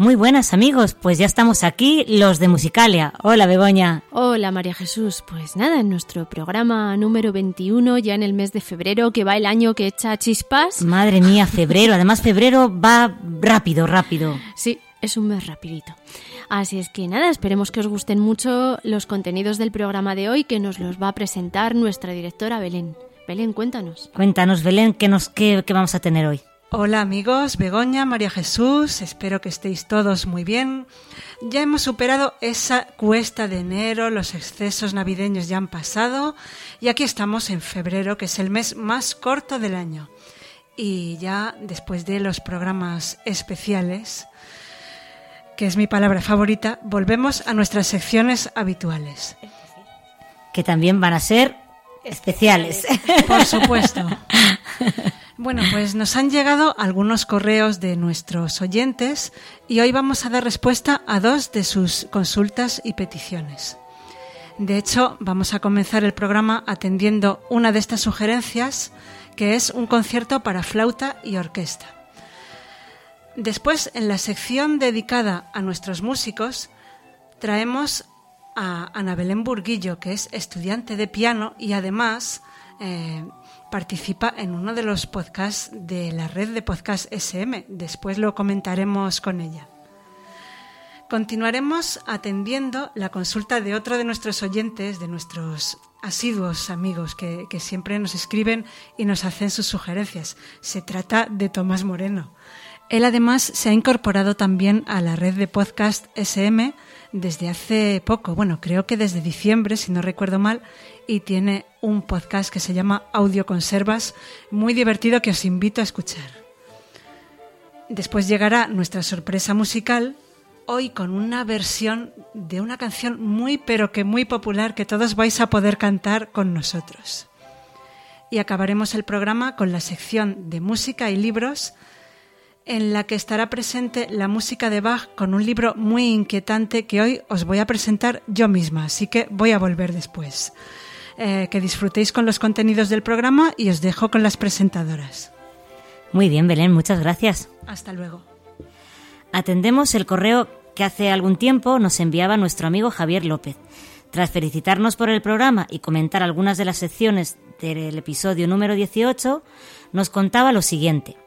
Muy buenas amigos, pues ya estamos aquí, los de Musicalia. Hola Begoña. Hola María Jesús, pues nada, en nuestro programa número 21, ya en el mes de febrero, que va el año que echa chispas. Madre mía, febrero, además febrero va rápido, rápido. Sí, es un mes rapidito. Así es que nada, esperemos que os gusten mucho los contenidos del programa de hoy que nos los va a presentar nuestra directora Belén. Belén, cuéntanos. Cuéntanos, Belén, ¿qué, nos, qué, qué vamos a tener hoy? Hola amigos, Begoña, María Jesús, espero que estéis todos muy bien. Ya hemos superado esa cuesta de enero, los excesos navideños ya han pasado y aquí estamos en febrero, que es el mes más corto del año. Y ya después de los programas especiales, que es mi palabra favorita, volvemos a nuestras secciones habituales. Que también van a ser especiales. Por supuesto. Bueno, pues nos han llegado algunos correos de nuestros oyentes y hoy vamos a dar respuesta a dos de sus consultas y peticiones. De hecho, vamos a comenzar el programa atendiendo una de estas sugerencias, que es un concierto para flauta y orquesta. Después, en la sección dedicada a nuestros músicos, traemos a Ana Belén Burguillo, que es estudiante de piano y además eh, participa en uno de los podcasts de la red de podcast SM. Después lo comentaremos con ella. Continuaremos atendiendo la consulta de otro de nuestros oyentes, de nuestros asiduos amigos que, que, siempre nos escriben y nos hacen sus sugerencias. Se trata de Tomás Moreno. Él además se ha incorporado también a la red de podcast SM desde hace poco, bueno, creo que desde diciembre, si no recuerdo mal, y tiene un podcast que se llama Audio Conservas, muy divertido que os invito a escuchar. Después llegará nuestra sorpresa musical, hoy con una versión de una canción muy pero que muy popular que todos vais a poder cantar con nosotros. Y acabaremos el programa con la sección de música y libros, en la que estará presente la música de Bach con un libro muy inquietante que hoy os voy a presentar yo misma, así que voy a volver después. Eh, que disfrutéis con los contenidos del programa y os dejo con las presentadoras. Muy bien, Belén, muchas gracias. Hasta luego. Atendemos el correo que hace algún tiempo nos enviaba nuestro amigo Javier López. Tras felicitarnos por el programa y comentar algunas de las secciones del episodio número 18, nos contaba lo siguiente.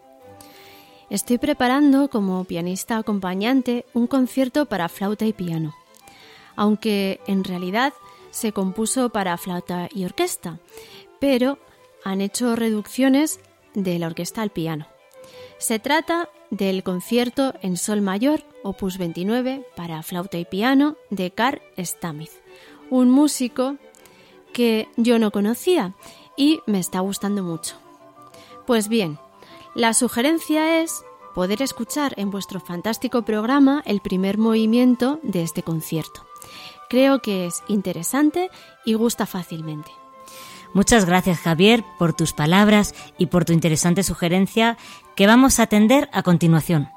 Estoy preparando como pianista acompañante un concierto para flauta y piano, aunque en realidad se compuso para flauta y orquesta, pero han hecho reducciones de la orquesta al piano. Se trata del concierto en sol mayor, opus 29, para flauta y piano de Carl Stamitz, un músico que yo no conocía y me está gustando mucho. Pues bien, la sugerencia es poder escuchar en vuestro fantástico programa el primer movimiento de este concierto. Creo que es interesante y gusta fácilmente. Muchas gracias Javier por tus palabras y por tu interesante sugerencia que vamos a atender a continuación.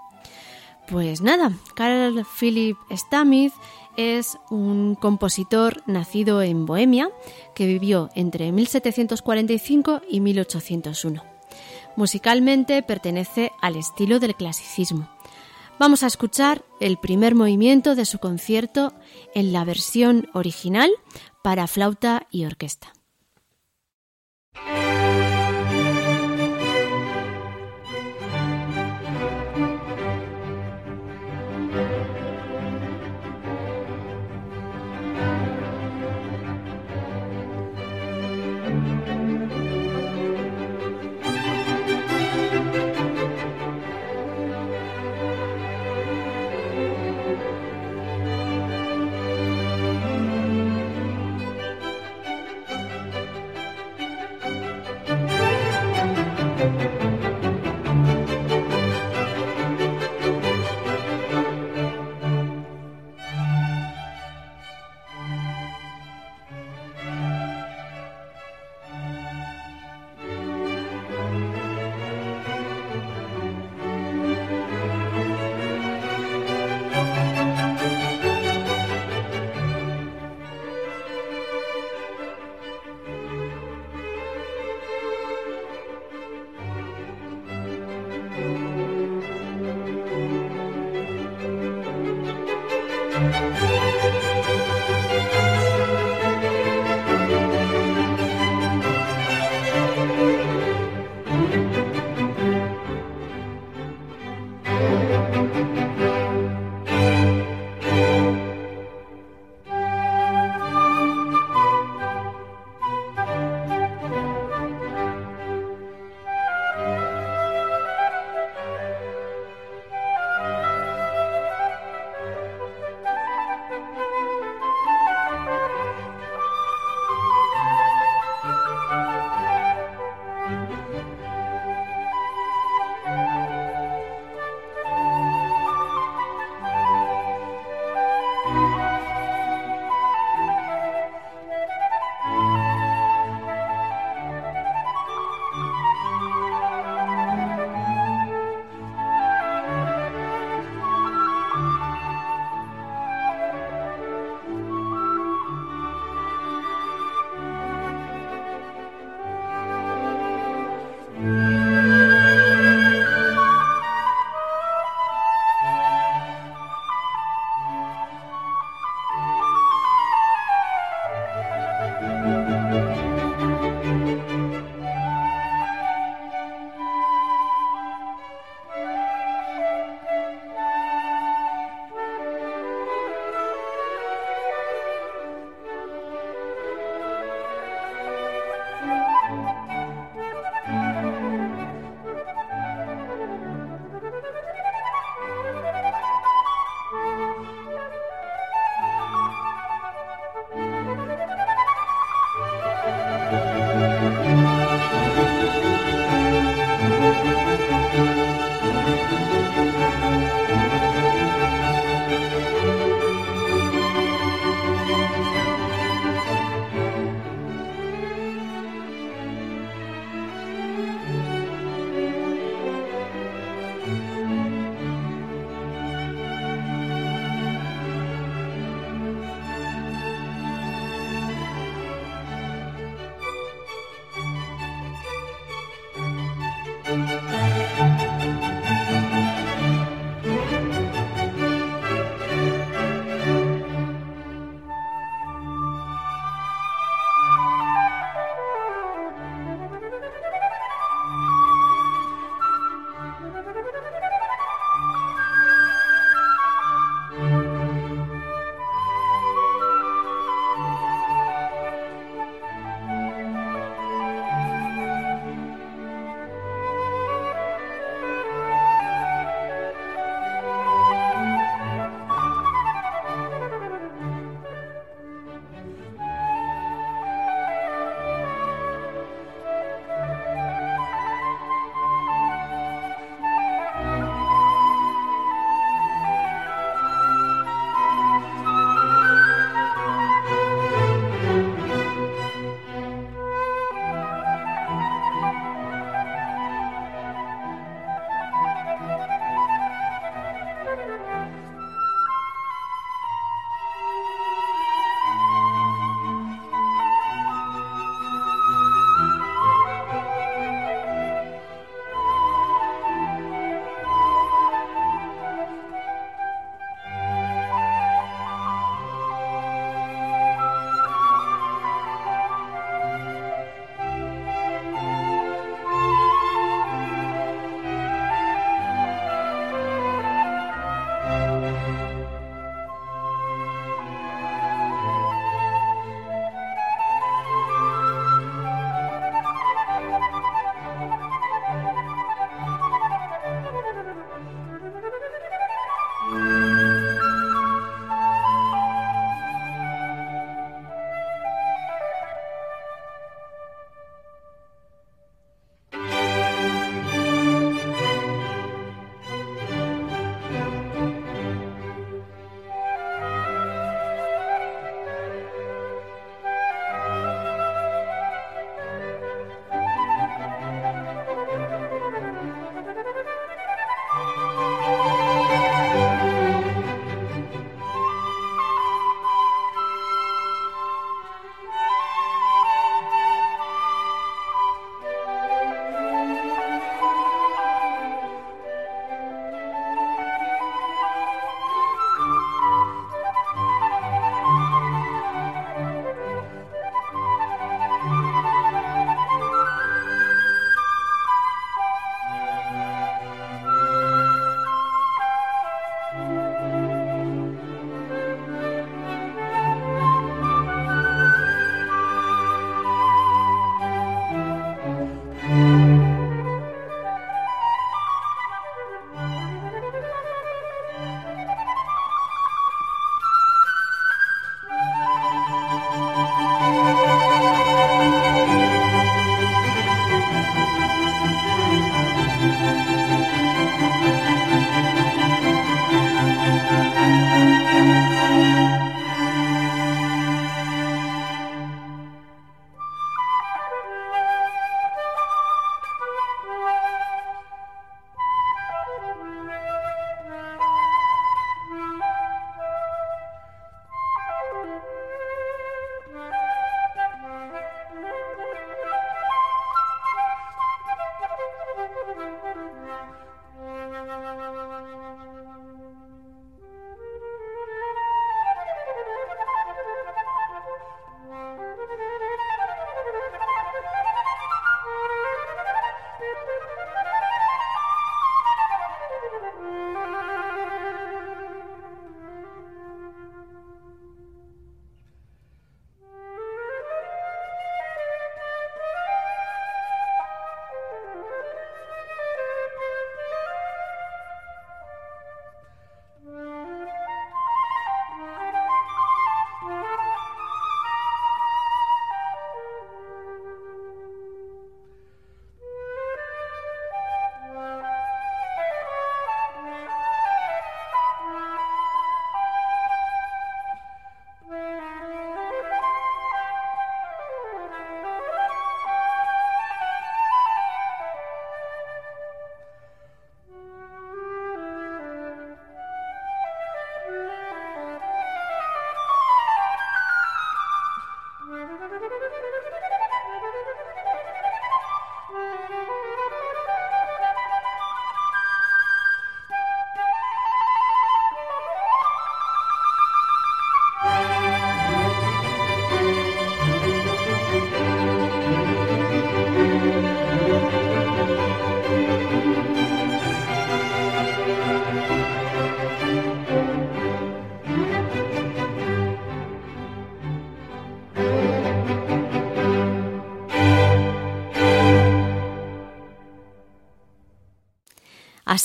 Pues nada, Carl Philip Stamith es un compositor nacido en Bohemia que vivió entre 1745 y 1801. Musicalmente pertenece al estilo del clasicismo. Vamos a escuchar el primer movimiento de su concierto en la versión original para flauta y orquesta.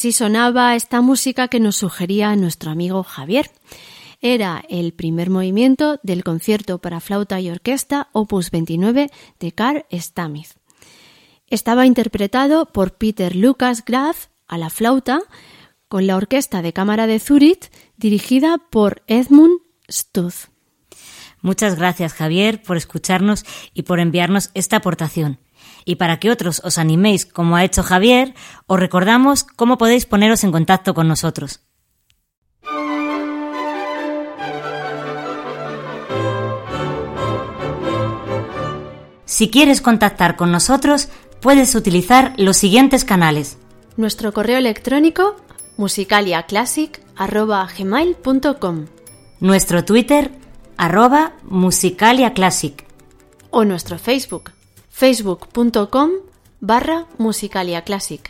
Así sonaba esta música que nos sugería nuestro amigo Javier. Era el primer movimiento del concierto para flauta y orquesta opus 29 de Carl Stamith. Estaba interpretado por Peter Lucas Graf a la flauta con la Orquesta de Cámara de Zurich dirigida por Edmund Stutz. Muchas gracias Javier por escucharnos y por enviarnos esta aportación. Y para que otros os animéis como ha hecho Javier, os recordamos cómo podéis poneros en contacto con nosotros. Si quieres contactar con nosotros, puedes utilizar los siguientes canales. Nuestro correo electrónico musicaliaclassic.gmail.com Nuestro Twitter arroba musicaliaclassic o nuestro Facebook facebook.com barra musicaliaclassic.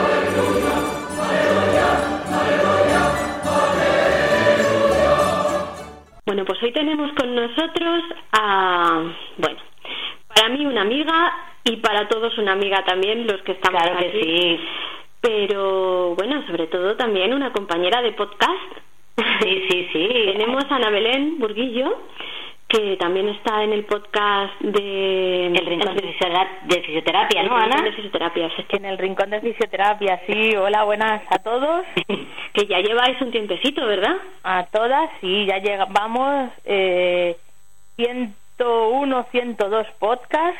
Bueno, pues hoy tenemos con nosotros a, bueno, para mí una amiga y para todos una amiga también, los que estamos Claro que aquí. sí. Pero bueno, sobre todo también una compañera de podcast. Sí, sí, sí. tenemos a Ana Belén Burguillo, que también está en el podcast de... El rincón de, fisiotera- de fisioterapia, ¿no, Ana? de fisioterapia, En el rincón de fisioterapia, sí. Hola, buenas a todos. que ya lleváis un tiempecito, ¿verdad? A todas, sí, ya llegamos eh, 101, 102 podcasts.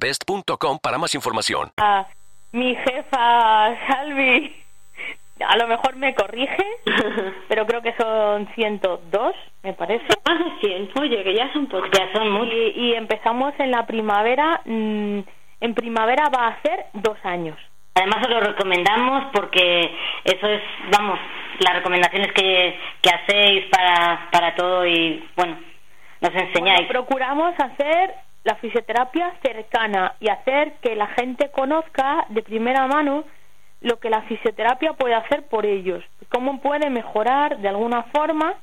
egglandsbest.com para más información. a mi jefa Salvi, a lo mejor me corrige, pero creo que son 102, me parece. Más de 100. Oye, que ya son pocos. Ya son muchos. Y, y empezamos en la primavera. mm, en primavera va a hacer dos años. Además os lo recomendamos porque eso es, vamos, las recomendaciones que, que hacéis para, para todo y, bueno, nos enseñáis. Bueno, procuramos hacer la fisioterapia cercana y hacer que la gente conozca de primera mano lo que la fisioterapia puede hacer por ellos, cómo puede mejorar de alguna forma,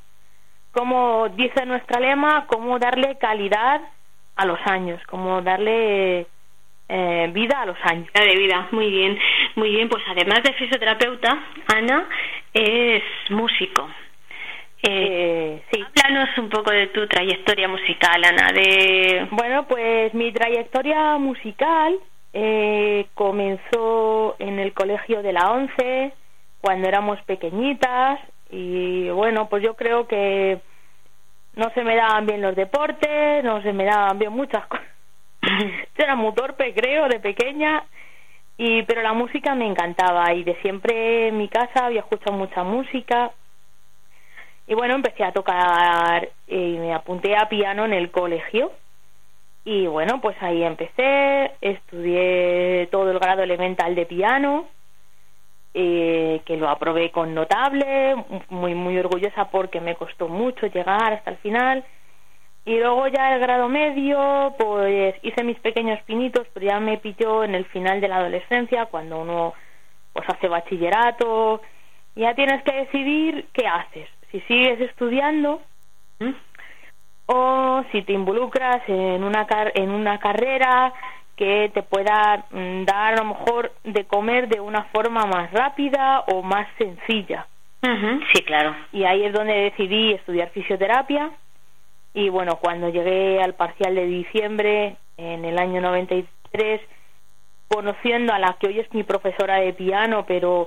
como dice nuestra lema, cómo darle calidad a los años, cómo darle eh, vida a los años. vida, muy bien, muy bien. Pues además de fisioterapeuta, Ana es músico. Eh, sí. Háblanos un poco de tu trayectoria musical, Ana. De Bueno, pues mi trayectoria musical eh, comenzó en el colegio de la ONCE, cuando éramos pequeñitas, y bueno, pues yo creo que no se me daban bien los deportes, no se me daban bien muchas cosas. Yo era muy torpe, creo, de pequeña, y pero la música me encantaba, y de siempre en mi casa había escuchado mucha música, y bueno, empecé a tocar y me apunté a piano en el colegio. Y bueno, pues ahí empecé, estudié todo el grado elemental de piano, eh, que lo aprobé con notable, muy, muy orgullosa porque me costó mucho llegar hasta el final. Y luego ya el grado medio, pues hice mis pequeños pinitos, pero ya me pilló en el final de la adolescencia, cuando uno pues hace bachillerato, ya tienes que decidir qué haces. Si sigues estudiando o si te involucras en una, en una carrera que te pueda mm, dar a lo mejor de comer de una forma más rápida o más sencilla. Sí, claro. Y ahí es donde decidí estudiar fisioterapia. Y bueno, cuando llegué al parcial de diciembre en el año 93, conociendo a la que hoy es mi profesora de piano, pero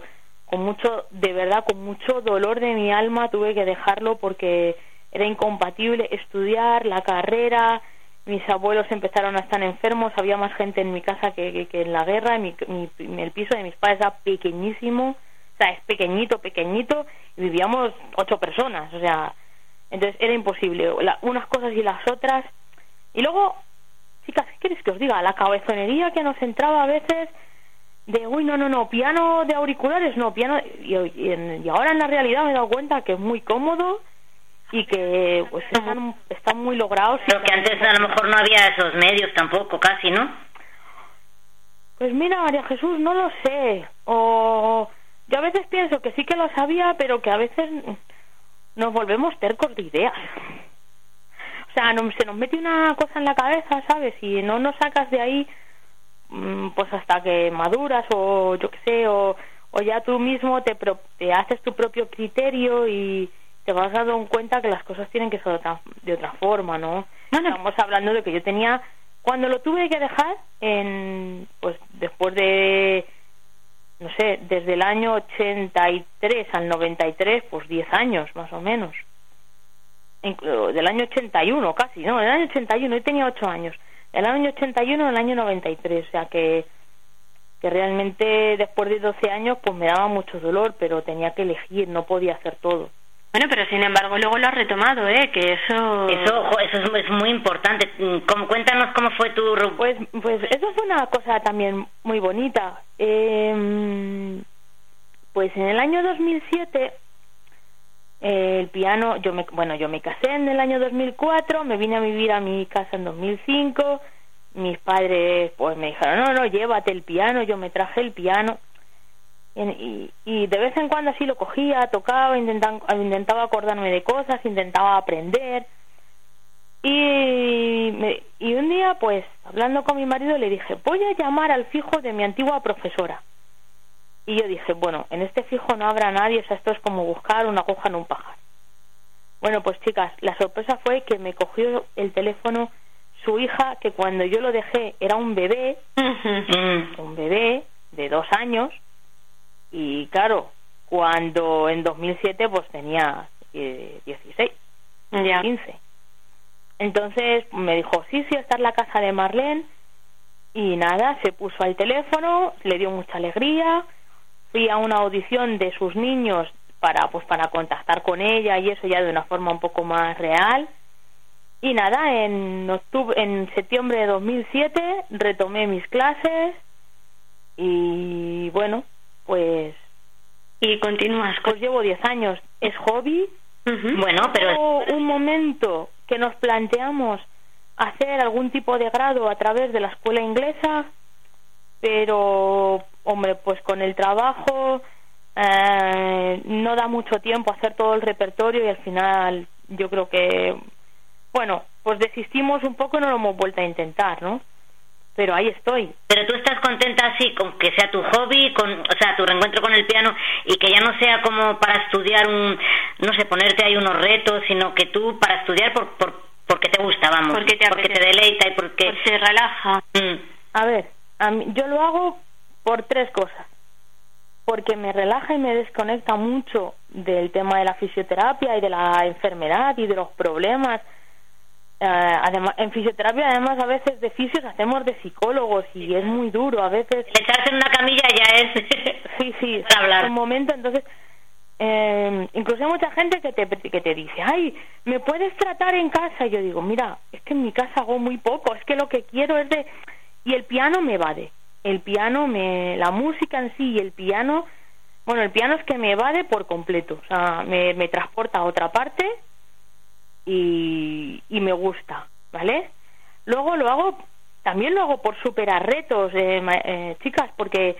con mucho, de verdad, con mucho dolor de mi alma tuve que dejarlo porque era incompatible estudiar la carrera, mis abuelos empezaron a estar enfermos, había más gente en mi casa que, que, en la guerra, mi, el piso de mis padres era pequeñísimo, o sea, es pequeñito, pequeñito, y vivíamos ocho personas, o sea, entonces era imposible, unas cosas y las otras. Y luego, chicas, ¿qué queréis que os diga? La cabezonería que nos entraba a veces de, uy, no, no, no, piano de auriculares, no, piano... Y, y ahora en la realidad me he dado cuenta que es muy cómodo, y que pues están, están muy logrados. Pero que antes a lo mejor no había esos medios tampoco, casi, ¿no? Pues mira, María Jesús, no lo sé. O yo a veces pienso que sí que lo sabía, pero que a veces nos volvemos tercos de ideas. O sea, no, se nos mete una cosa en la cabeza, ¿sabes? Y no nos sacas de ahí, pues hasta que maduras o yo qué sé, o, o ya tú mismo te, te haces tu propio criterio y, te vas dando cuenta que las cosas tienen que ser de otra forma, ¿no? Estamos hablando de que yo tenía, cuando lo tuve que dejar, en, pues después de, no sé, desde el año 83 al 93, pues 10 años más o menos. del año 81 casi, no, del año 81, yo tenía 8 años. Del año 81 al año 93, o sea que que realmente después de 12 años pues me daba mucho dolor, pero tenía que elegir, no podía hacer todo. Bueno, pero sin embargo luego lo has retomado, ¿eh? Que eso... Eso, eso es, muy importante. ¿Cómo, cuéntanos cómo fue tu... Pues, pues eso fue una cosa también muy bonita. Eh, pues en el año 2007 el piano, yo me, bueno, yo me casé en el año 2004, me vine a vivir a mi casa en 2005, mis padres pues me dijeron, no, no, llévate el piano, yo me traje el piano y, y, de vez en cuando así lo cogía, tocaba, intentaba, intentaba acordarme de cosas, intentaba aprender. Y, y un día, pues, hablando con mi marido, le dije, voy a llamar al fijo de mi antigua profesora. Y yo dije, bueno, en este fijo no habrá nadie, o sea, esto es como buscar una aguja en un pájaro. Bueno, pues chicas, la sorpresa fue que me cogió el teléfono su hija, que cuando yo lo dejé era un bebé, un bebé de dos años, y claro, cuando en 2007 pues tenía 16, ya 15. Entonces me dijo, sí, sí, está en la casa de Marlene. Y nada, se puso al teléfono, le dio mucha alegría. Fui a una audición de sus niños para, pues, para contactar con ella y eso ya de una forma un poco más real. Y nada, en, octubre, en septiembre de 2007 retomé mis clases y bueno, pues... Y continúas. Pues llevo 10 años. Es hobby. Bueno, pero... Un momento que nos planteamos hacer algún tipo de grado a través de la escuela inglesa, pero, hombre, pues con el trabajo eh, no da mucho tiempo hacer todo el repertorio y al final yo creo que, bueno, pues desistimos un poco y no lo hemos vuelto a intentar, ¿no? pero ahí estoy. Pero tú estás contenta así con que sea tu hobby, con, o sea, tu reencuentro con el piano y que ya no sea como para estudiar un, no sé, ponerte ahí unos retos, sino que tú para estudiar por, por porque te gusta, vamos, porque te, porque te deleita y porque, se relaja. Mm. A ver, a mí, yo lo hago por tres cosas. Porque me relaja y me desconecta mucho del tema de la fisioterapia y de la enfermedad y de los problemas eh, además, en fisioterapia, además, a veces de fisios hacemos de psicólogos y es muy duro. A veces. Echarse en una camilla ya es. sí, sí, hablar. Un momento, entonces. Eh, incluso hay mucha gente que te, que te dice, ay, ¿me puedes tratar en casa? Y yo digo, mira, es que en mi casa hago muy poco, es que lo que quiero es de... Y el piano me evade, el piano, me la música en sí y el piano, bueno, el piano es que me evade por completo, o sea, me, me transporta a otra parte y, y me gusta, ¿vale? Luego lo hago, también lo hago por superar retos, eh, eh, chicas, porque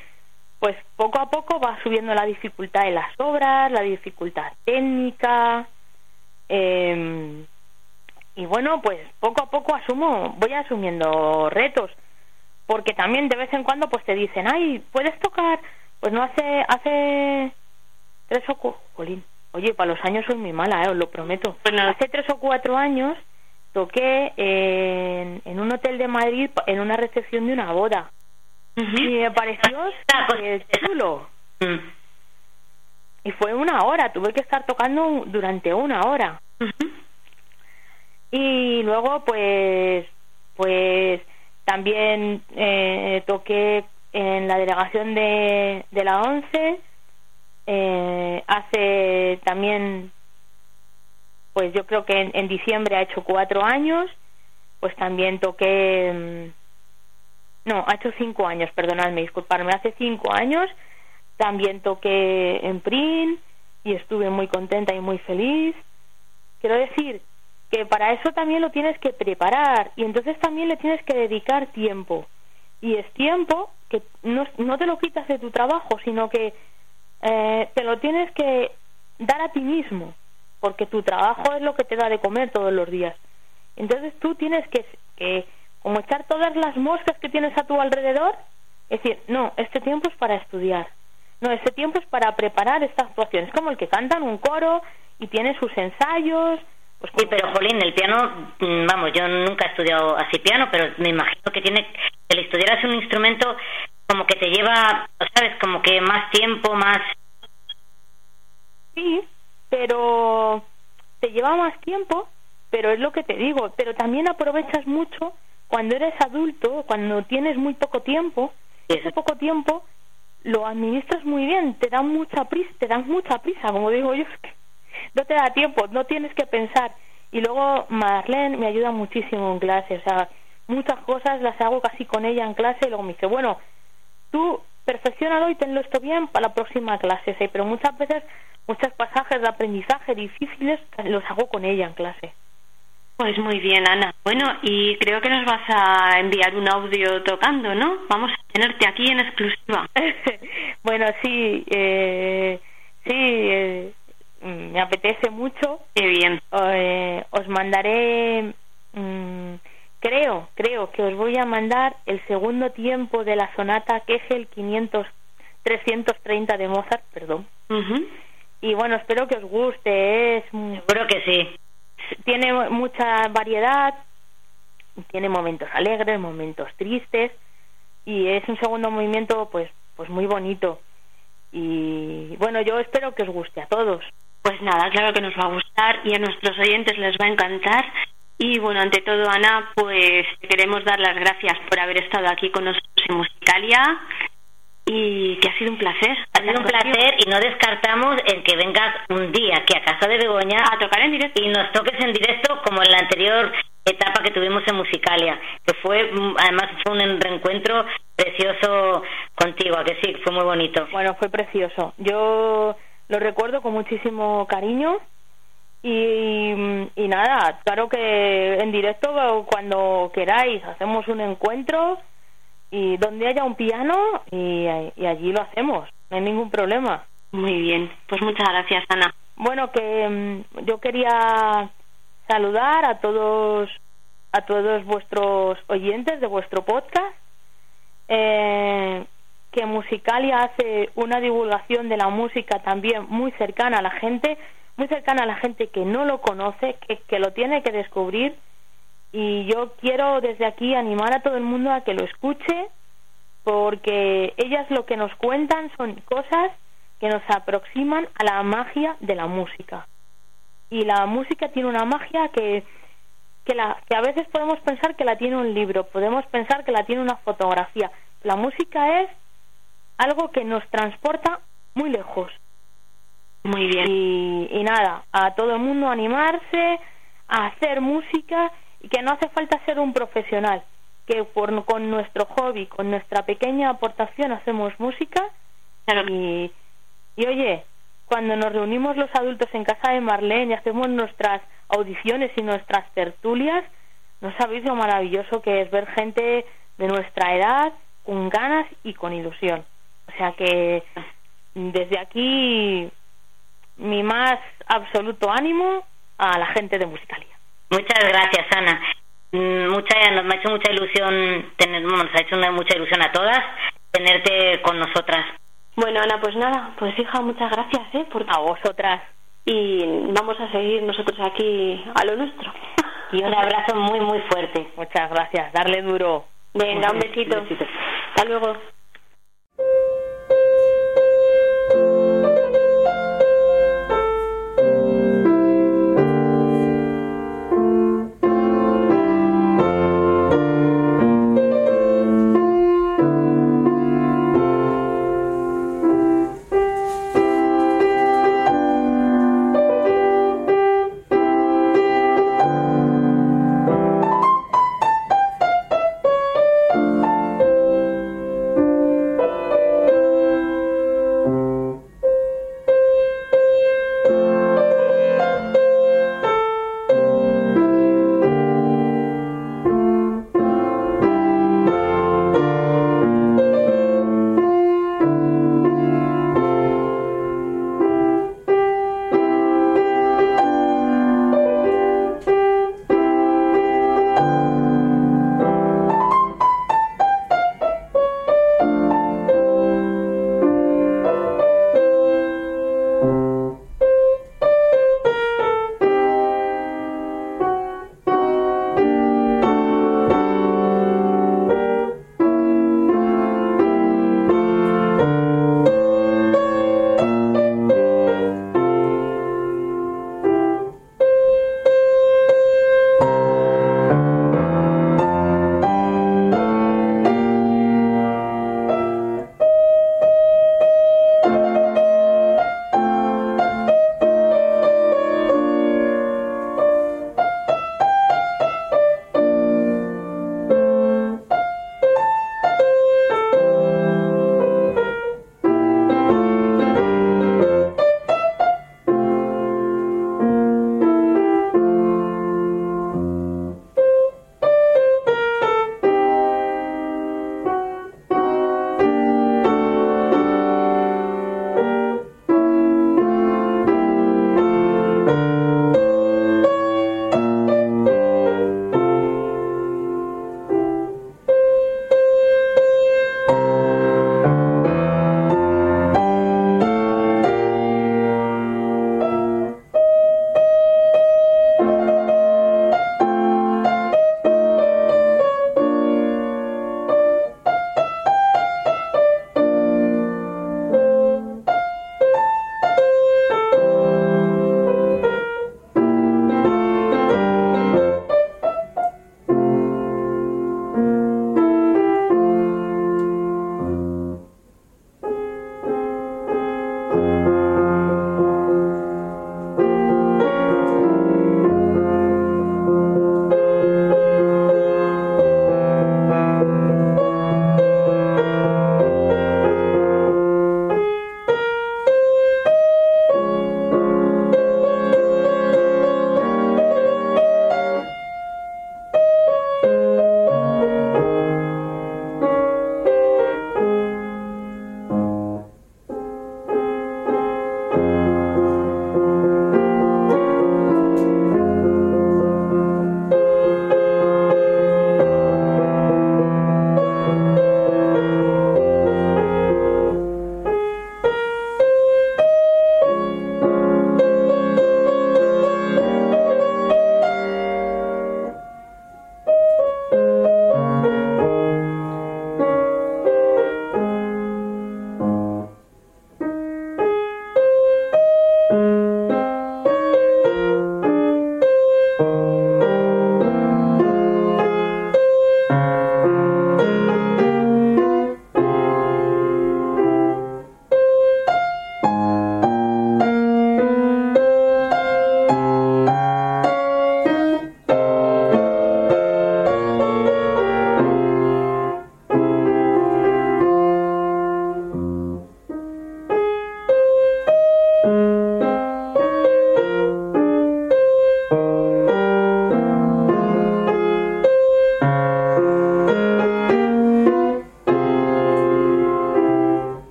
pues poco a poco va subiendo la dificultad de las obras, la dificultad técnica, em, y bueno, pues poco a poco asumo, voy asumiendo retos, porque también de vez en cuando pues te dicen, ay, ¿puedes tocar? Pues no hace, hace tres o cuatro, oye, para los años soy muy mala, eh, os lo prometo. Bueno, hace tres o cuatro años toqué en, en un hotel de Madrid en una recepción de una boda. Y me pareció chulo. Mm. Y fue una hora, tuve que estar tocando durante una hora. Y luego, pues, pues también eh, toqué en la delegación de, de la ONCE. Eh, hace también, pues yo creo que en, diciembre ha hecho cuatro años. Pues también toqué. Mm, no, ha hecho cinco años, perdonadme, disculparme. Hace cinco años también toqué en PRIN y estuve muy contenta y muy feliz. Quiero decir que para eso también lo tienes que preparar y entonces también le tienes que dedicar tiempo. Y es tiempo que no, no te lo quitas de tu trabajo, sino que eh, te lo tienes que dar a ti mismo, porque tu trabajo es lo que te da de comer todos los días. Entonces tú tienes que, que como echar todas las moscas que tienes a tu alrededor, es decir, no, este tiempo es para estudiar, no, este tiempo es para preparar esta actuación. Es como el que canta en un coro y tiene sus ensayos, pues sí, pero Jolín, el piano, mm, vamos, yo nunca he estudiado así piano, pero me imagino que tiene, el estudiar es un instrumento como que te lleva, ¿sabes? Como que más tiempo, más... Sí, pero te lleva más tiempo, pero es lo que te digo, pero también aprovechas mucho cuando eres adulto, cuando tienes muy poco tiempo, ese poco tiempo lo administras muy bien, te dan mucha prisa, te dan mucha prisa, como digo yo, no te da tiempo, no tienes que pensar. Y luego Marlene me ayuda muchísimo en clase, o sea, muchas cosas las hago casi con ella en clase y luego me dice, bueno, tú perfeccionalo y tenlo esto bien para la próxima clase, ¿sí? pero muchas veces, muchos pasajes de aprendizaje difíciles los hago con ella en clase. Pues muy bien, Ana. Bueno, y creo que nos vas a enviar un audio tocando, ¿no? Vamos a tenerte aquí en exclusiva. bueno, sí, eh, sí, eh, me apetece mucho. Qué bien. Eh, os mandaré, mm, creo, creo que os voy a mandar el segundo tiempo de la sonata Kegel 500, 330 de Mozart, perdón. Y bueno, espero que os guste. Es, Seguro que sí. Tiene mucha variedad, tiene momentos alegres, momentos tristes y es un segundo movimiento pues pues muy bonito y bueno yo espero que os guste a todos pues nada, claro que nos va a gustar y a nuestros oyentes les va a encantar. Y bueno, ante todo, Ana, pues queremos dar las gracias por haber estado aquí con nosotros en Musicalia y que ha sido un placer. Ha sido un placer y no descartamos el que vengas un día aquí a casa de Begoña a tocar en directo y nos toques en directo como en la anterior etapa que tuvimos en Musicalia, que fue además fue un reencuentro precioso contigo, a que sí, fue muy bonito. Bueno, fue precioso. Yo lo recuerdo con muchísimo cariño y, nada, claro que en directo cuando queráis hacemos un encuentro y donde haya un piano y, allí lo hacemos, no hay ningún problema. Muy bien, pues muchas gracias Ana. Bueno, que mm, yo quería saludar a todos a todos vuestros oyentes de vuestro podcast. Eh, que Musicalia hace una divulgación de la música también muy cercana a la gente, muy cercana a la gente que no lo conoce, que, que lo tiene que descubrir. Y yo quiero desde aquí animar a todo el mundo a que lo escuche, porque ellas lo que nos cuentan son cosas que nos aproximan a la magia de la música. Y la música tiene una magia que, que, la, que a veces podemos pensar que la tiene un libro, podemos pensar que la tiene una fotografía. La música es algo que nos transporta muy lejos. Muy bien. Y, nada, a todo el mundo animarse a hacer música y que no hace falta ser un profesional, que por, con nuestro hobby, con nuestra pequeña aportación hacemos música y, y oye, cuando nos reunimos los adultos en casa de Marlene y hacemos nuestras audiciones y nuestras tertulias, no sabéis lo maravilloso que es ver gente de nuestra edad con ganas y con ilusión. O sea que desde aquí mi más absoluto ánimo a la gente de Musicalia. Muchas gracias, Ana. Mm, mucha, nos ha hecho mucha ilusión, tener, nos ha hecho mucha ilusión a todas tenerte con nosotras. Bueno, Ana, pues nada, pues hija, muchas gracias ¿eh? por a vosotras. Y vamos a seguir nosotros aquí a lo nuestro. Y un abrazo muy, muy fuerte. Muchas gracias. Darle duro. Venga, un besito. Un besito. Hasta luego.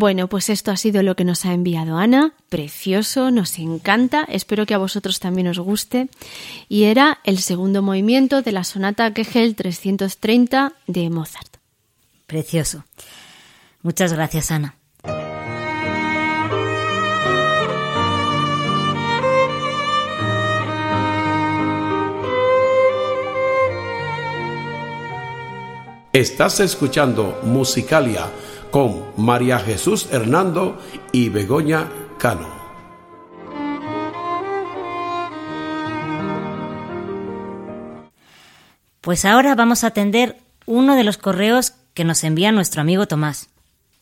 Bueno, pues esto ha sido lo que nos ha enviado Ana. Precioso, nos encanta. Espero que a vosotros también os guste. Y era el segundo movimiento de la sonata Kegel 330 de Mozart. Precioso. Muchas gracias, Ana. Estás escuchando Musicalia con María Jesús Hernando y Begoña Cano. Pues ahora vamos a atender uno de los correos que nos envía nuestro amigo Tomás.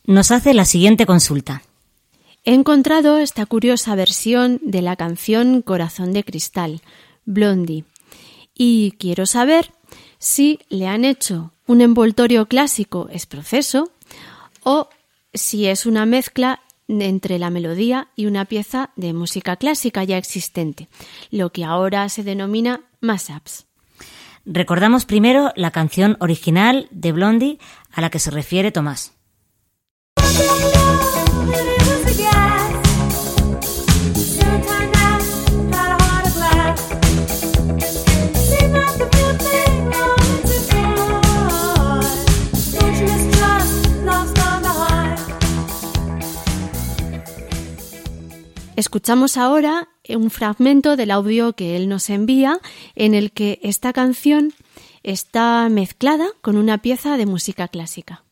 Nos hace la siguiente consulta. He encontrado esta curiosa versión de la canción Corazón de Cristal, Blondie, y quiero saber si le han hecho un envoltorio clásico es proceso o si es una mezcla entre la melodía y una pieza de música clásica ya existente, lo que ahora se denomina mashups. Recordamos primero la canción original de Blondie a la que se refiere Tomás. Escuchamos ahora un fragmento del audio que él nos envía en el que esta canción está mezclada con una pieza de música clásica.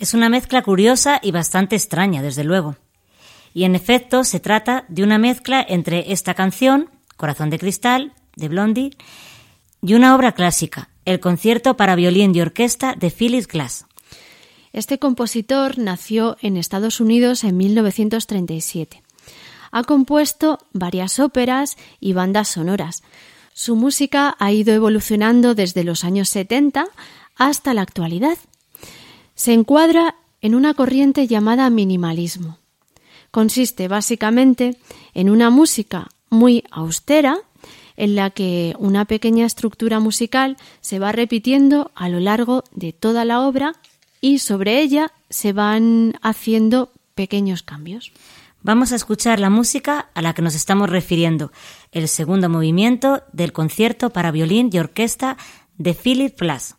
Es una mezcla curiosa y bastante extraña, desde luego. Y en efecto se trata de una mezcla entre esta canción, Corazón de Cristal, de Blondie, y una obra clásica, el concierto para violín y orquesta de Phyllis Glass. Este compositor nació en Estados Unidos en 1937. Ha compuesto varias óperas y bandas sonoras. Su música ha ido evolucionando desde los años 70 hasta la actualidad se encuadra en una corriente llamada minimalismo. Consiste básicamente en una música muy austera en la que una pequeña estructura musical se va repitiendo a lo largo de toda la obra y sobre ella se van haciendo pequeños cambios. Vamos a escuchar la música a la que nos estamos refiriendo, el segundo movimiento del concierto para violín y orquesta de Philip Glass.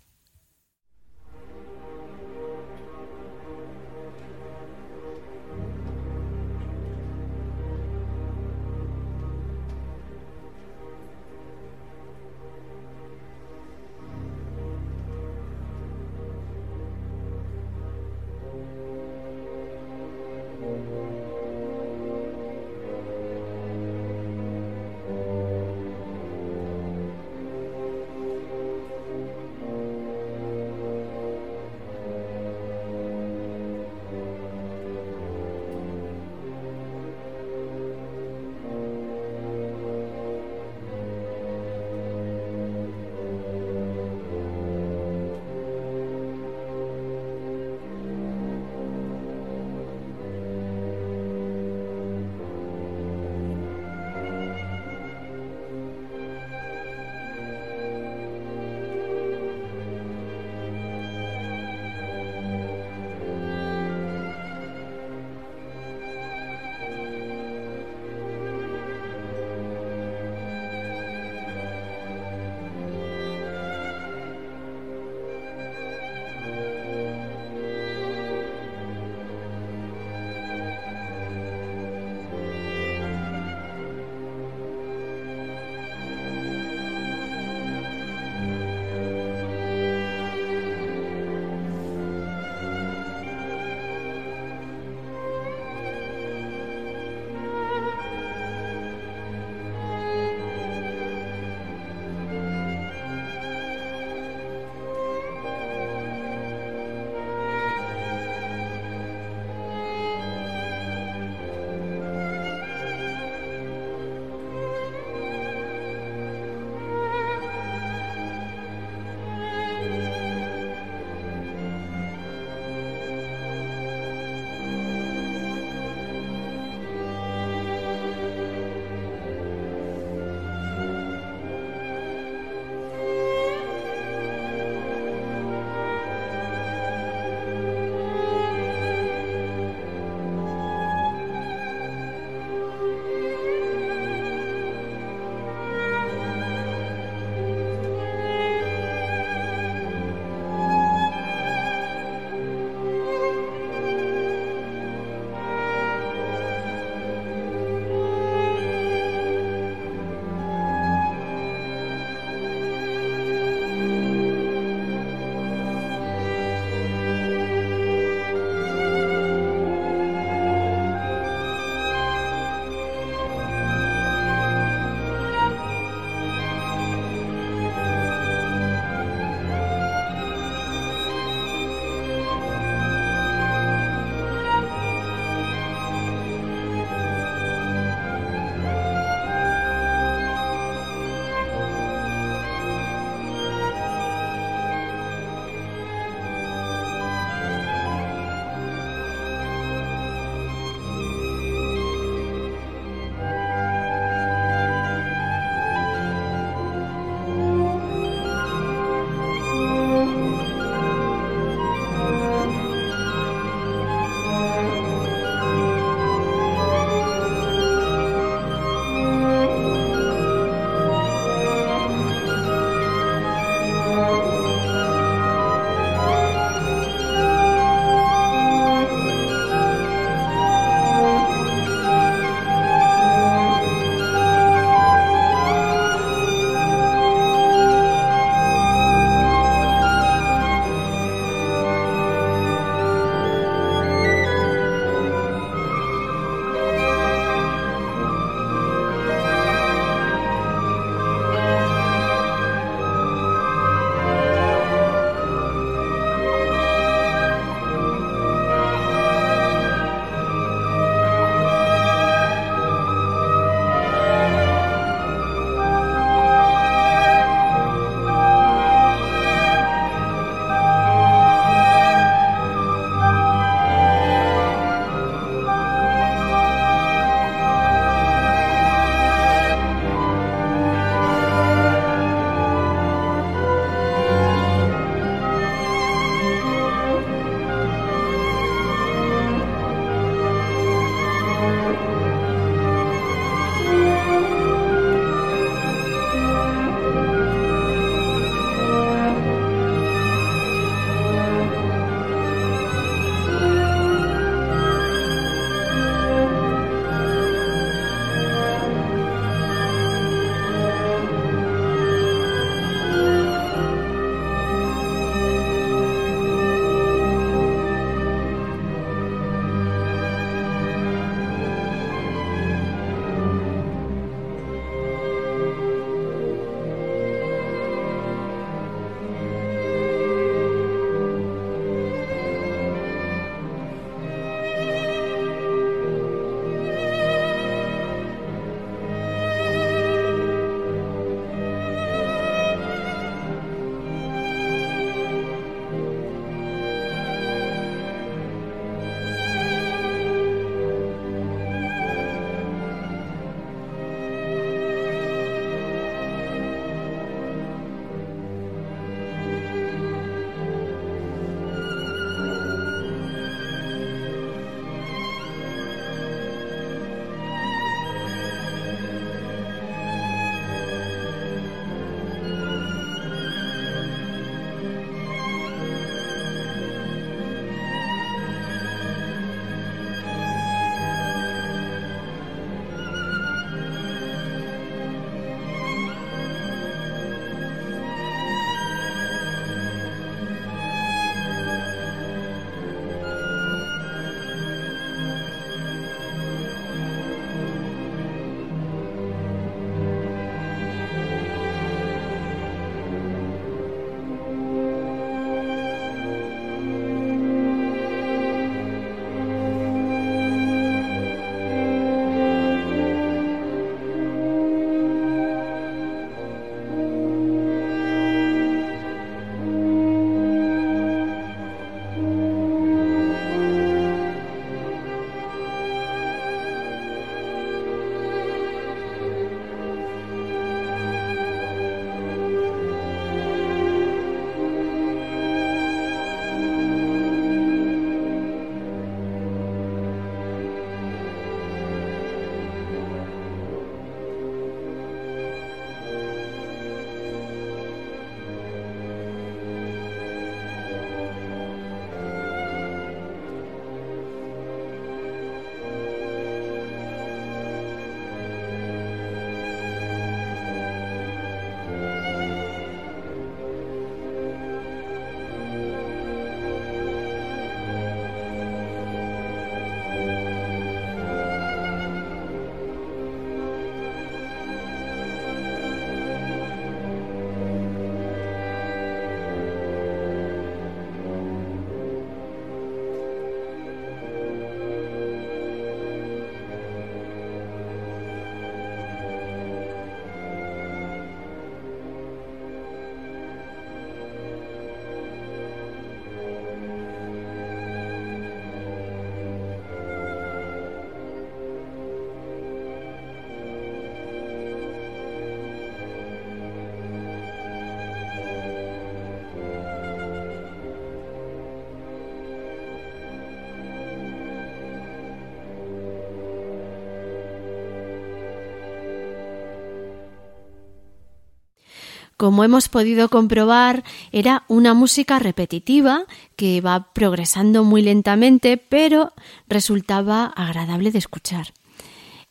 Como hemos podido comprobar, era una música repetitiva que va progresando muy lentamente, pero resultaba agradable de escuchar.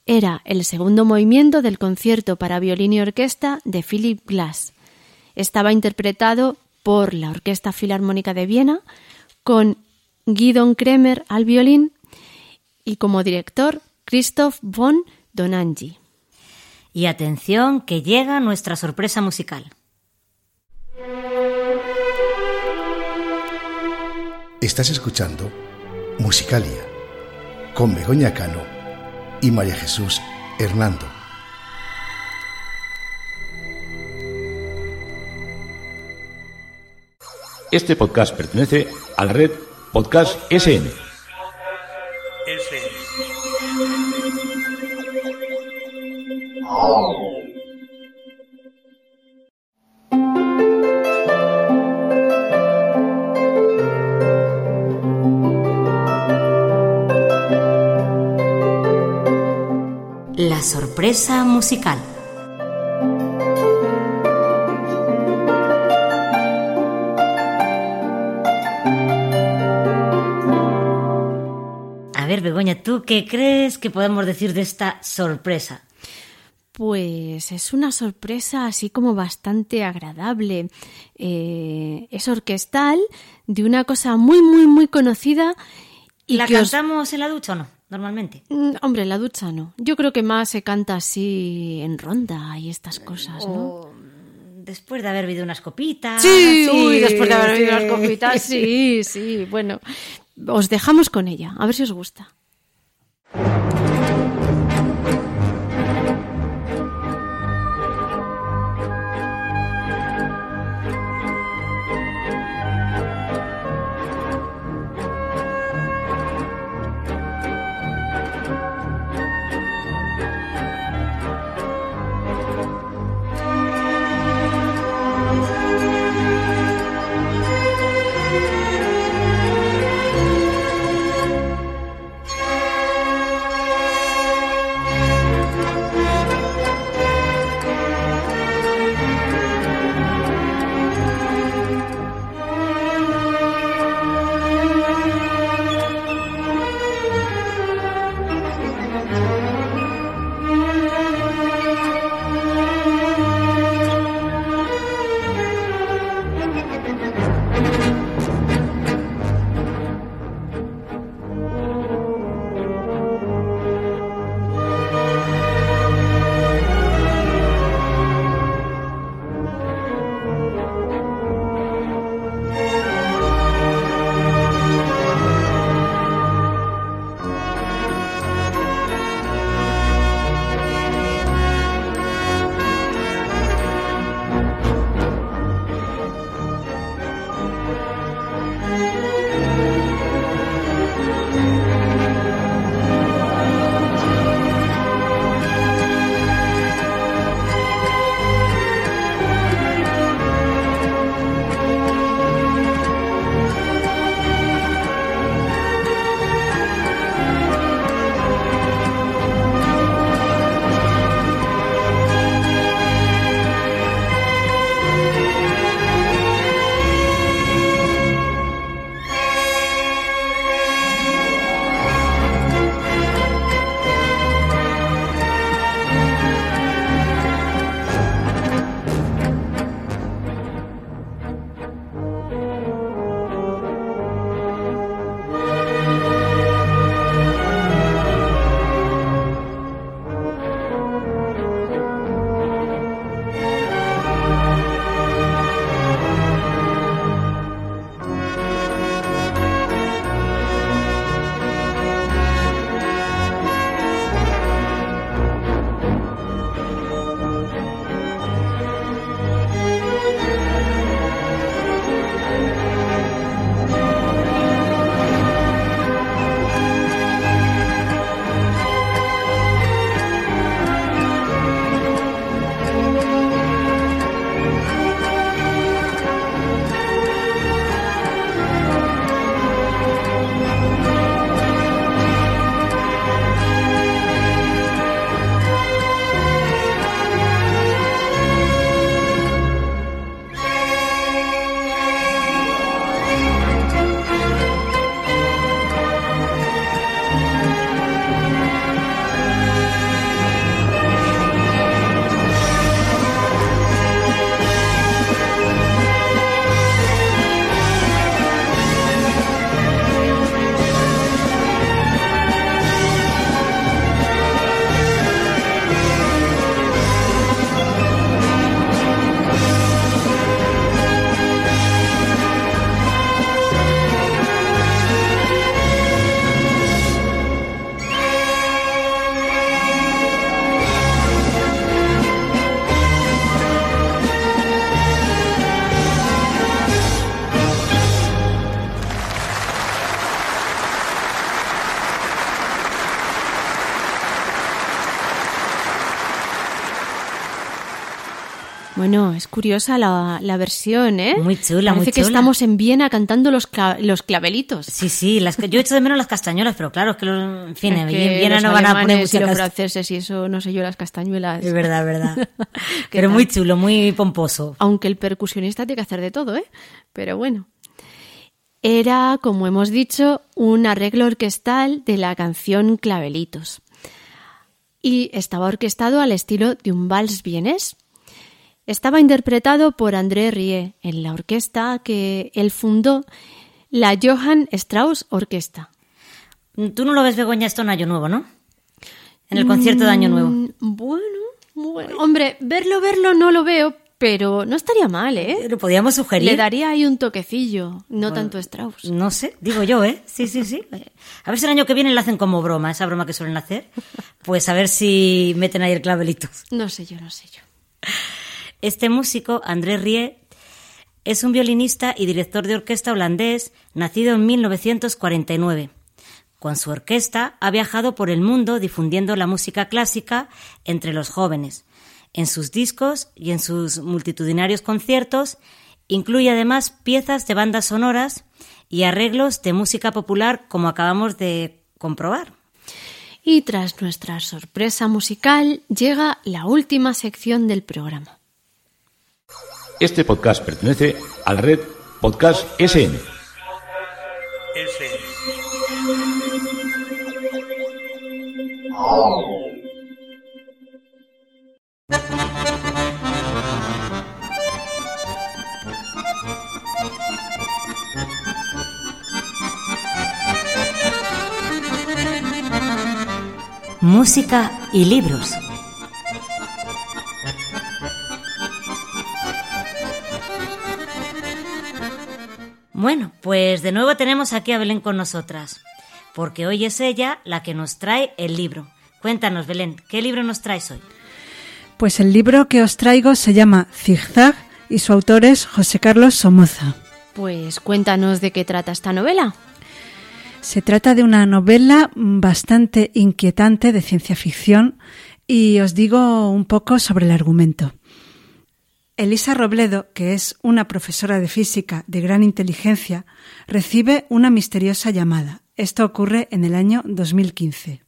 Era el segundo movimiento del concierto para violín y orquesta de Philip Glass. Estaba interpretado por la Orquesta Filarmónica de Viena, con Guidon Kremer al violín y como director Christoph von Donangi. Y atención que llega nuestra sorpresa musical. Estás escuchando Musicalia con Begoña Cano y María Jesús Hernando. Este podcast pertenece a la red Podcast SN. La sorpresa musical. A ver, Begoña, ¿tú qué crees que podemos decir de esta sorpresa? Pues es una sorpresa así como bastante agradable. Eh, es orquestal de una cosa muy, muy, muy conocida. Y ¿La cantamos en la ducha o no? Normalmente. Mm, hombre, en la ducha no. Yo creo que más se canta así en ronda y estas cosas, ¿no? O después de haber bebido unas copitas. Sí, uy, después de haber bebido unas copitas, sí, sí. Bueno, os dejamos con ella, a ver si os gusta. Bueno, es curiosa la, la versión, ¿eh? Muy chula, Parece muy que chula. estamos en Viena cantando los, cla- los clavelitos. Sí, sí, las, que- yo he hecho de menos las castañuelas, pero claro, es que, los, en fin, Es en que Viena los no van a poner alemanes y música los franceses y eso, no sé yo, las castañuelas. Es verdad, verdad. ¿Qué pero tal? muy chulo, muy pomposo. Aunque el percusionista tiene que hacer de todo, ¿eh? Pero bueno. Era, como hemos dicho, un arreglo orquestal de la canción Clavelitos. Y estaba orquestado al estilo de un vals vienés. Estaba interpretado por André Rie en la orquesta que él fundó, la Johann Strauss Orquesta. Tú no lo ves Begoña esto en Año Nuevo, ¿no? En el concierto de Año Nuevo. Mm, Bueno, bueno. Hombre, verlo, verlo no lo veo, pero no estaría mal, ¿eh? Lo podíamos sugerir. Le daría ahí un toquecillo, no tanto Strauss. No sé, digo yo, ¿eh? Sí, sí, sí. A ver si el año que viene la hacen como broma, esa broma que suelen hacer. Pues a ver si meten ahí el clavelito. No sé yo, no sé yo. Este músico, André Rie, es un violinista y director de orquesta holandés, nacido en 1949. Con su orquesta ha viajado por el mundo difundiendo la música clásica entre los jóvenes. En sus discos y en sus multitudinarios conciertos incluye además piezas de bandas sonoras y arreglos de música popular como acabamos de comprobar. Y tras nuestra sorpresa musical llega la última sección del programa. Este podcast pertenece a la red Podcast SN. Música y libros. Bueno, pues de nuevo tenemos aquí a Belén con nosotras, porque hoy es ella la que nos trae el libro. Cuéntanos, Belén, ¿qué libro nos traes hoy? Pues el libro que os traigo se llama Zigzag y su autor es José Carlos Somoza. Pues cuéntanos de qué trata esta novela. Se trata de una novela bastante inquietante de ciencia ficción y os digo un poco sobre el argumento. Elisa Robledo, que es una profesora de física de gran inteligencia, recibe una misteriosa llamada. Esto ocurre en el año 2015.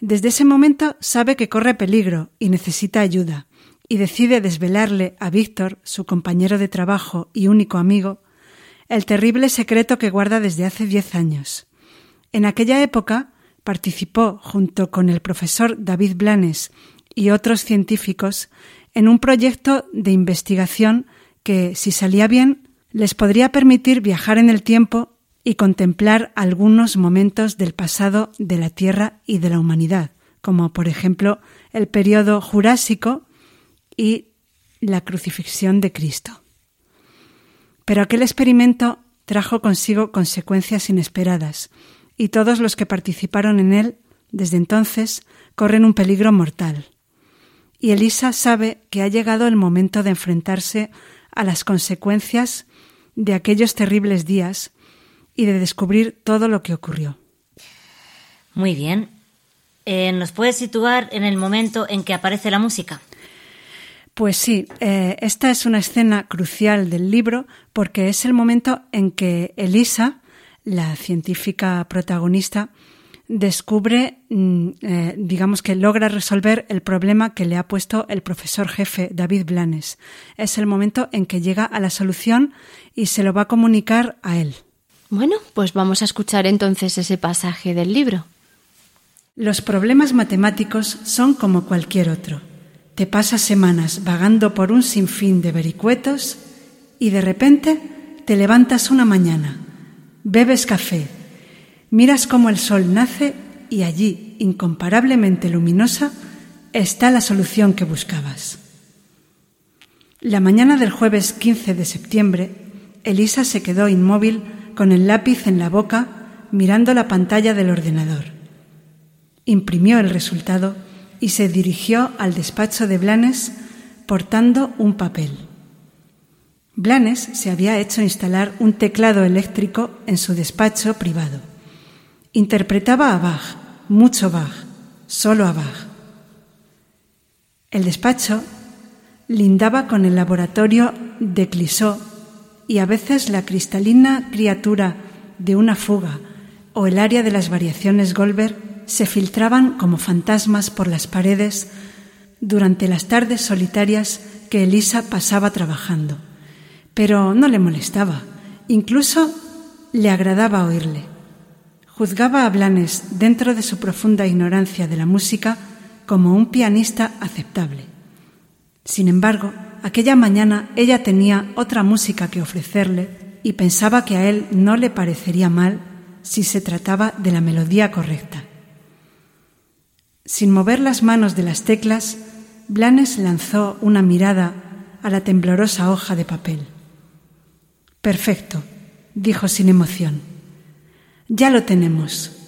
Desde ese momento sabe que corre peligro y necesita ayuda, y decide desvelarle a Víctor, su compañero de trabajo y único amigo, el terrible secreto que guarda desde hace diez años. En aquella época participó, junto con el profesor David Blanes y otros científicos, en un proyecto de investigación que, si salía bien, les podría permitir viajar en el tiempo y contemplar algunos momentos del pasado de la Tierra y de la humanidad, como por ejemplo el periodo jurásico y la crucifixión de Cristo. Pero aquel experimento trajo consigo consecuencias inesperadas, y todos los que participaron en él desde entonces corren un peligro mortal. Y Elisa sabe que ha llegado el momento de enfrentarse a las consecuencias de aquellos terribles días y de descubrir todo lo que ocurrió. Muy bien. Eh, ¿Nos puedes situar en el momento en que aparece la música? Pues sí, eh, esta es una escena crucial del libro porque es el momento en que Elisa, la científica protagonista, descubre, mm, eh, digamos que logra resolver el problema que le ha puesto el profesor jefe David Blanes. Es el momento en que llega a la solución y se lo va a comunicar a él. Bueno, pues vamos a escuchar entonces ese pasaje del libro. Los problemas matemáticos son como cualquier otro. Te pasas semanas vagando por un sinfín de vericuetos y de repente te levantas una mañana, bebes café, miras cómo el sol nace y allí, incomparablemente luminosa, está la solución que buscabas. La mañana del jueves 15 de septiembre, Elisa se quedó inmóvil con el lápiz en la boca mirando la pantalla del ordenador. Imprimió el resultado y se dirigió al despacho de Blanes portando un papel. Blanes se había hecho instalar un teclado eléctrico en su despacho privado. Interpretaba a Bach, mucho Bach, solo a Bach. El despacho lindaba con el laboratorio de Clisó y a veces la cristalina criatura de una fuga o el área de las variaciones Goldberg se filtraban como fantasmas por las paredes durante las tardes solitarias que Elisa pasaba trabajando. Pero no le molestaba, incluso le agradaba oírle. Juzgaba a Blanes, dentro de su profunda ignorancia de la música, como un pianista aceptable. Sin embargo, aquella mañana ella tenía otra música que ofrecerle y pensaba que a él no le parecería mal si se trataba de la melodía correcta. Sin mover las manos de las teclas, Blanes lanzó una mirada a la temblorosa hoja de papel. Perfecto, dijo sin emoción. Ya lo tenemos.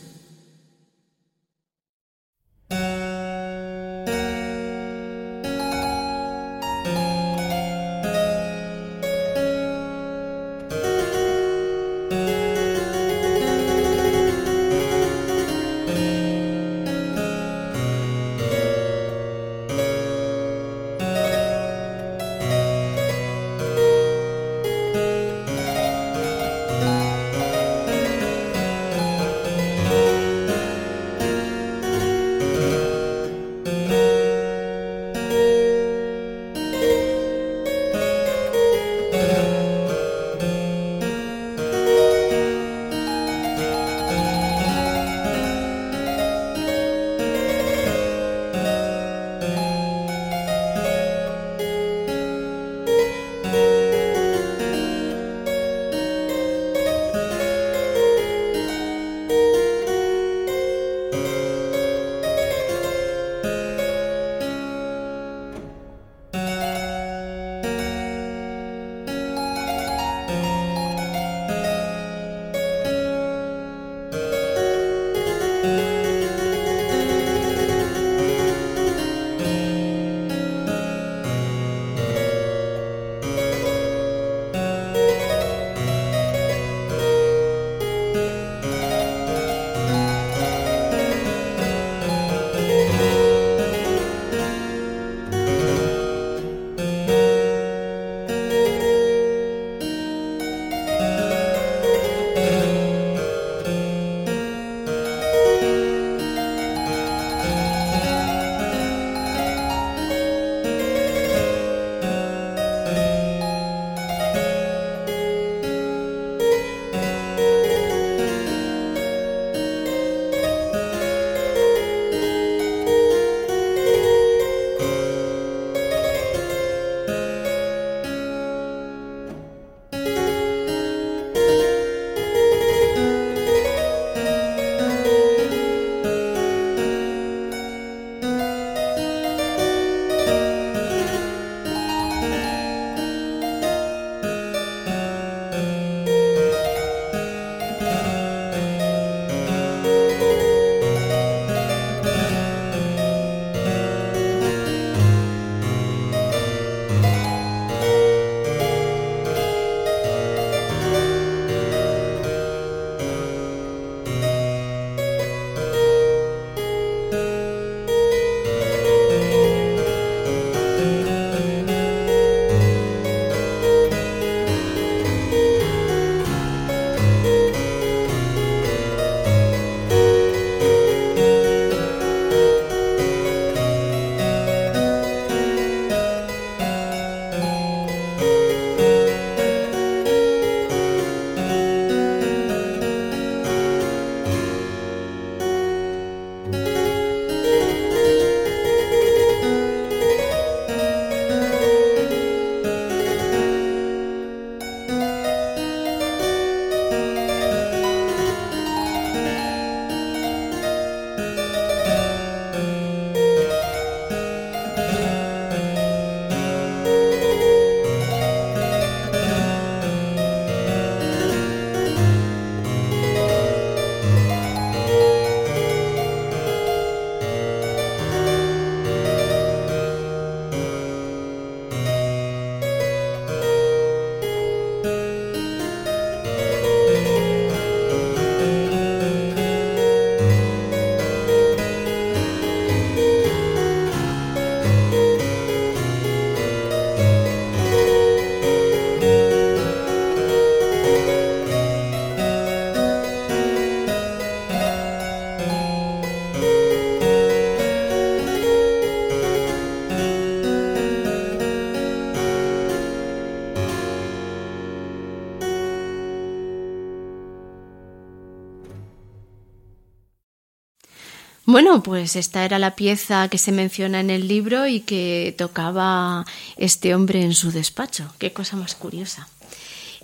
Bueno, pues esta era la pieza que se menciona en el libro y que tocaba este hombre en su despacho. Qué cosa más curiosa.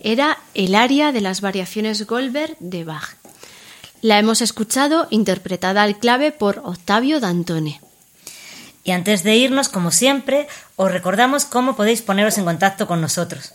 Era el aria de las variaciones Goldberg de Bach. La hemos escuchado interpretada al clave por Octavio Dantone. Y antes de irnos, como siempre, os recordamos cómo podéis poneros en contacto con nosotros.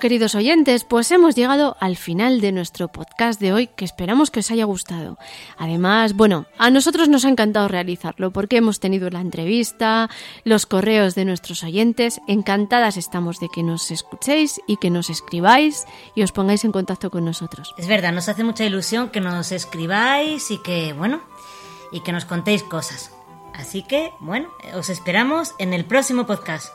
Queridos oyentes, pues hemos llegado al final de nuestro podcast de hoy, que esperamos que os haya gustado. Además, bueno, a nosotros nos ha encantado realizarlo porque hemos tenido la entrevista, los correos de nuestros oyentes. Encantadas estamos de que nos escuchéis y que nos escribáis y os pongáis en contacto con nosotros. Es verdad, nos hace mucha ilusión que nos escribáis y que, bueno, y que nos contéis cosas. Así que, bueno, os esperamos en el próximo podcast.